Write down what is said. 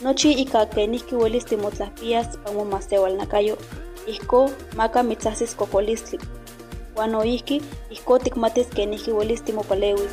Nochi ika kenihki welis timotlahpias pamo masewalnakayo, ihko maka mitzahsis kokolistli. Wan oihki, ihko tikmatis kenihki welis timopalewis.